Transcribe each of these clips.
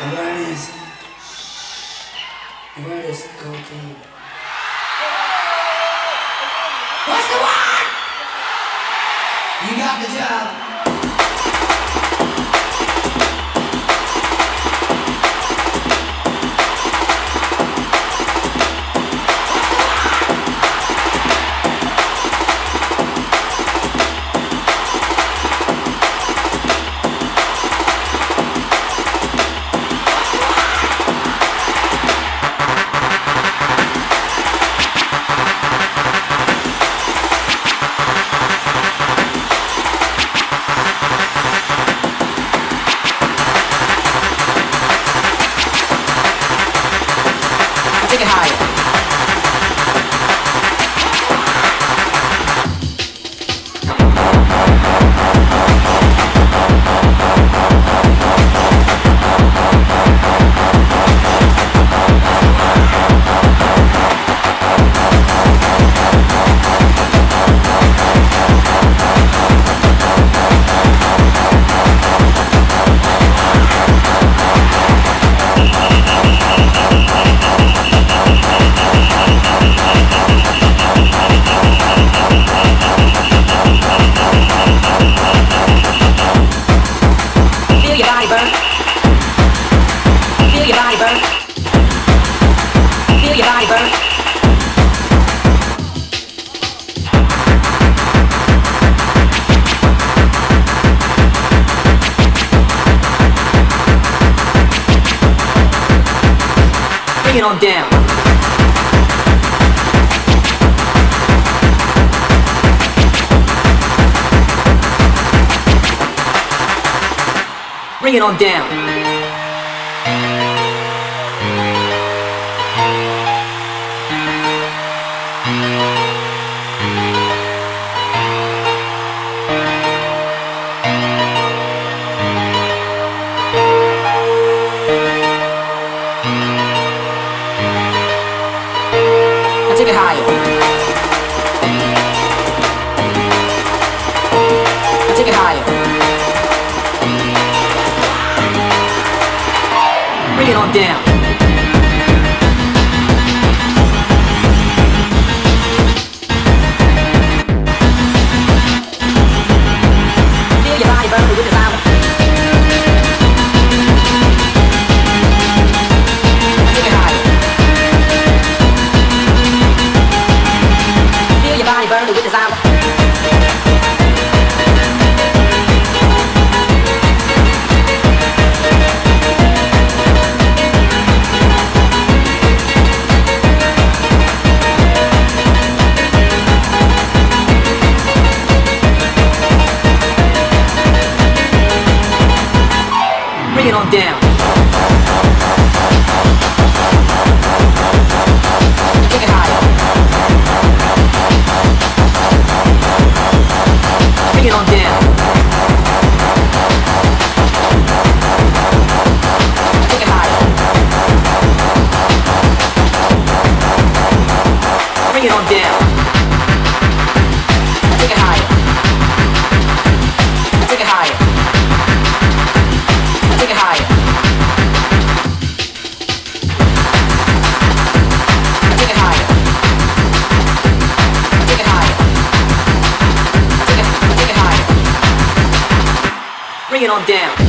The word is. The word is cocaine. What's the word? You got the job. Bring it on down. down. on down.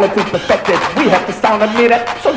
Reality perfected, we have to sound a minute. So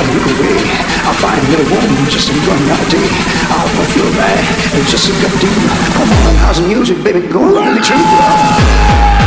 I'll find a little woman just to run out day. I don't feel bad, it's just a gut do. Come on, house music, baby, going really true, girl. Yo,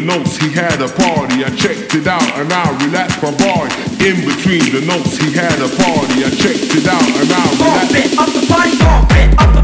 the notes, he had a party. I checked it out and I relaxed my body. In between the notes, he had a party. I checked it out and I relaxed. Up the party, up the party, up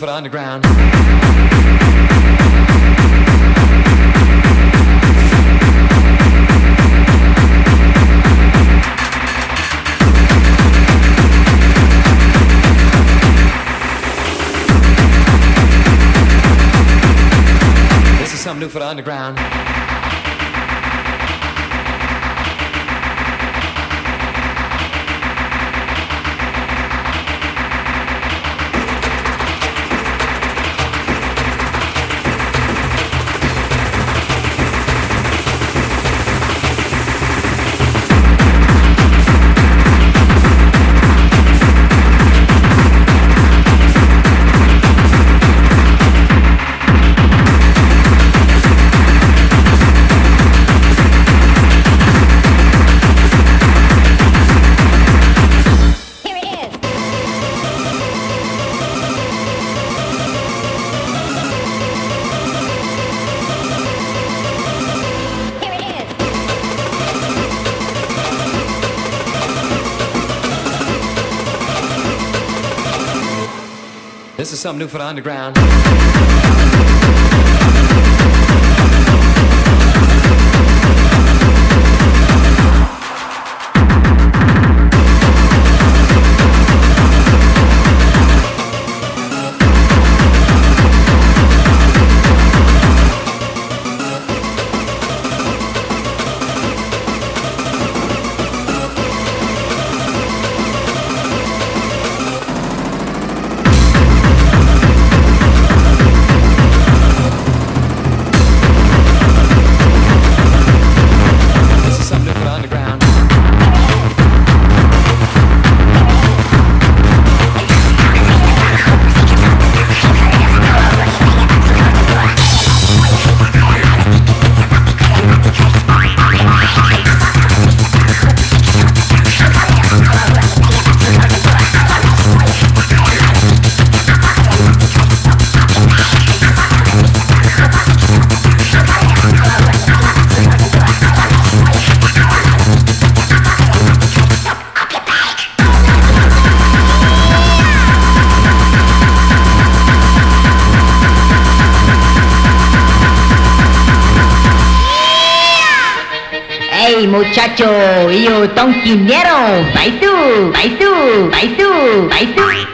for Underground. this is something new for the underground. Muchacho, yo tonquinero, vai tú, vai tú, vai tú, vai tú.